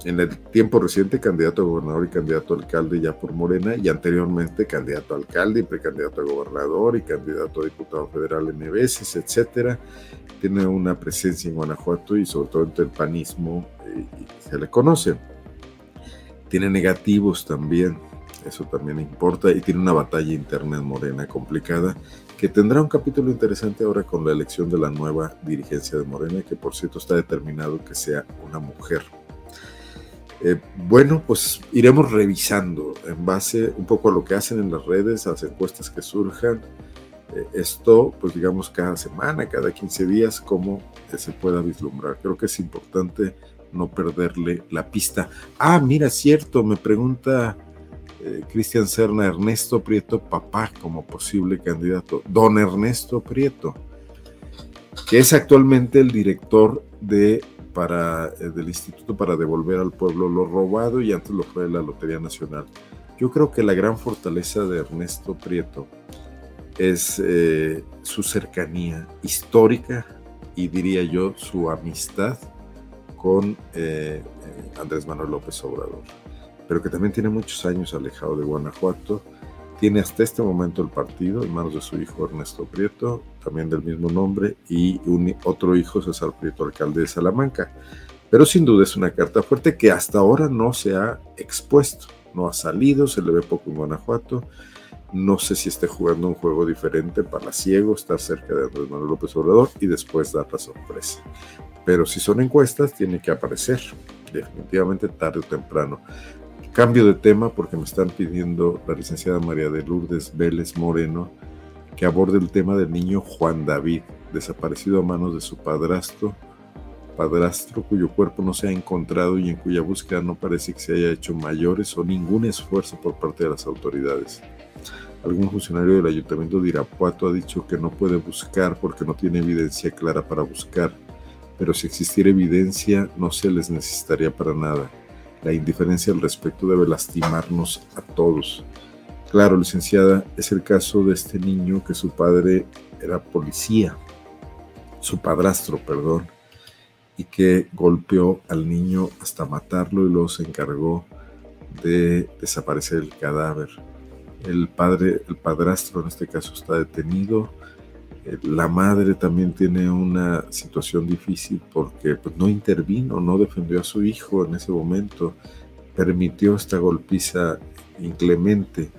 en el tiempo reciente candidato a gobernador y candidato a alcalde ya por Morena y anteriormente candidato a alcalde y precandidato a gobernador y candidato a diputado federal en veces, etcétera. Tiene una presencia en Guanajuato y sobre todo entre el panismo eh, se le conoce. Tiene negativos también, eso también importa y tiene una batalla interna en Morena complicada que tendrá un capítulo interesante ahora con la elección de la nueva dirigencia de Morena que por cierto está determinado que sea una mujer Eh, bueno, pues iremos revisando en base un poco a lo que hacen en las redes, a las encuestas que surjan. Eh, esto, pues digamos, cada semana, cada 15 días, cómo se pueda vislumbrar. Creo que es importante no perderle la pista. Ah, mira, cierto, me pregunta eh, Cristian Serna, Ernesto Prieto, papá, como posible candidato. Don Ernesto Prieto, que es actualmente el director de para, eh, del Instituto para Devolver al Pueblo lo robado y antes lo fue de la Lotería Nacional. Yo creo que la gran fortaleza de Ernesto Prieto es eh, su cercanía histórica y diría yo su amistad con eh, Andrés Manuel López Obrador, pero que también tiene muchos años alejado de Guanajuato tiene hasta este momento el partido en manos de su hijo Ernesto Prieto, también del mismo nombre, y otro hijo, César Prieto, alcalde de Salamanca. Pero sin duda es una carta fuerte que hasta ahora no se ha expuesto, no ha salido, se le ve poco en Guanajuato. No sé si esté jugando un juego diferente para ciego, estar cerca de Andrés Manuel López Obrador y después dar la sorpresa. Pero si son encuestas, tiene que aparecer, definitivamente tarde o temprano. Cambio de tema porque me están pidiendo la licenciada María de Lourdes Vélez Moreno que aborde el tema del niño Juan David, desaparecido a manos de su padrastro, padrastro cuyo cuerpo no se ha encontrado y en cuya búsqueda no parece que se haya hecho mayores o ningún esfuerzo por parte de las autoridades. Algún funcionario del ayuntamiento de Irapuato ha dicho que no puede buscar porque no tiene evidencia clara para buscar, pero si existiera evidencia no se les necesitaría para nada. La indiferencia al respecto debe lastimarnos a todos. Claro, licenciada, es el caso de este niño que su padre era policía, su padrastro, perdón, y que golpeó al niño hasta matarlo y luego se encargó de desaparecer el cadáver. El padre, el padrastro en este caso está detenido, la madre también tiene una situación difícil porque pues, no intervino, no defendió a su hijo en ese momento, permitió esta golpiza inclemente,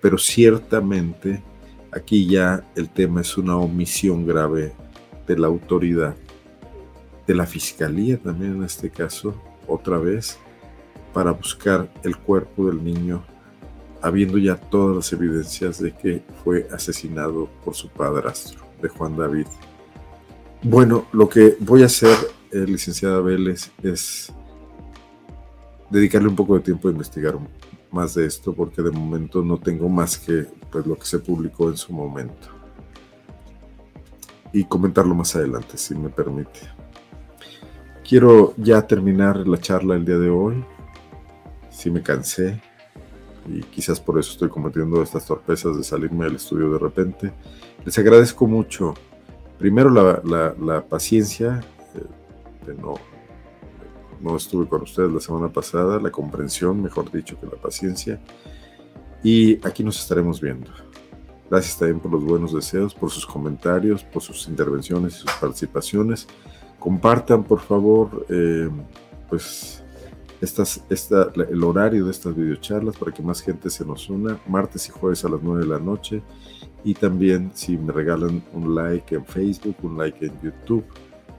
pero ciertamente aquí ya el tema es una omisión grave de la autoridad, de la fiscalía también en este caso, otra vez, para buscar el cuerpo del niño habiendo ya todas las evidencias de que fue asesinado por su padrastro de Juan David. Bueno, lo que voy a hacer, eh, licenciada Vélez, es dedicarle un poco de tiempo a investigar más de esto, porque de momento no tengo más que pues, lo que se publicó en su momento. Y comentarlo más adelante, si me permite. Quiero ya terminar la charla el día de hoy. Si me cansé, y quizás por eso estoy cometiendo estas torpezas de salirme del estudio de repente. Les agradezco mucho, primero la, paciencia, eh, no, no estuve con ustedes la semana pasada, la comprensión, mejor dicho, que la paciencia, y aquí nos estaremos viendo. Gracias también por los buenos deseos, por sus comentarios, por sus intervenciones y sus participaciones. Compartan, por favor, eh, pues estas, esta, el horario de estas videocharlas para que más gente se nos una, martes y jueves a las 9 de la noche. Y también si me regalan un like en Facebook, un like en YouTube,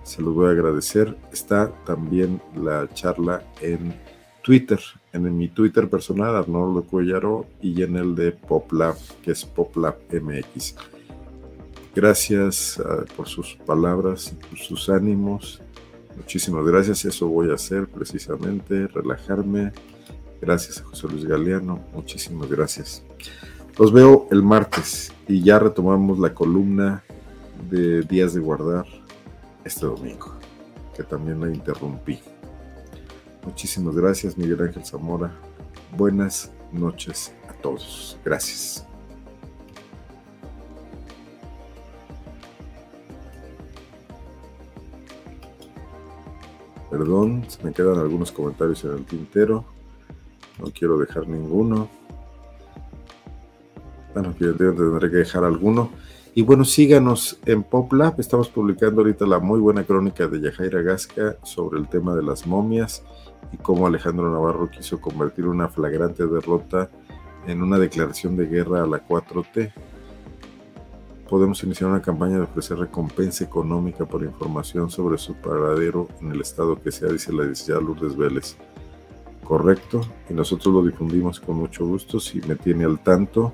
se los voy a agradecer. Está también la charla en Twitter, en mi Twitter personal, Arnoldo Cuellaro, y en el de PopLab, que es PopLab MX. Gracias ah, por sus palabras por sus ánimos Muchísimas gracias, eso voy a hacer precisamente, relajarme. Gracias a José Luis Galeano, muchísimas gracias. Los veo el martes y ya retomamos la columna de días de guardar este domingo, que también la interrumpí. Muchísimas gracias, Miguel Ángel Zamora. Buenas noches a todos. Gracias. Perdón, se me quedan algunos comentarios en el tintero. No quiero dejar ninguno. Bueno, tendré que dejar alguno. Y bueno, síganos en PopLab. Estamos publicando ahorita la muy buena crónica de Yajaira Gasca sobre el tema de las momias y cómo Alejandro Navarro quiso convertir una flagrante derrota en una declaración de guerra a la 4T podemos iniciar una campaña de ofrecer recompensa económica por información sobre su paradero en el estado que sea, dice la licenciada Lourdes Vélez. correcto y nosotros lo difundimos con mucho gusto. Si me tiene al tanto,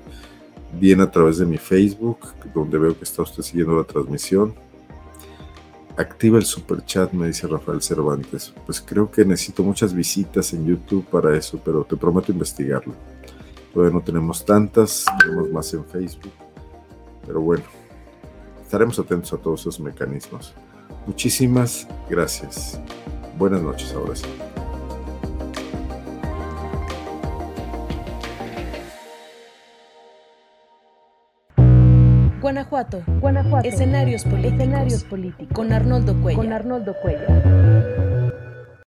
bien a través de mi Facebook, donde veo que está usted siguiendo la transmisión. Activa el super chat, me dice Rafael Cervantes. Pues creo que necesito muchas visitas en YouTube para eso, pero te prometo investigarlo. Todavía no tenemos tantas, tenemos más en Facebook. Pero bueno, estaremos atentos a todos esos mecanismos. Muchísimas gracias. Buenas noches ahora sí. Guanajuato. Guanajuato. Escenarios políticos. Escenarios políticos. Con Arnoldo Cuellar. Con Arnoldo Cuellar.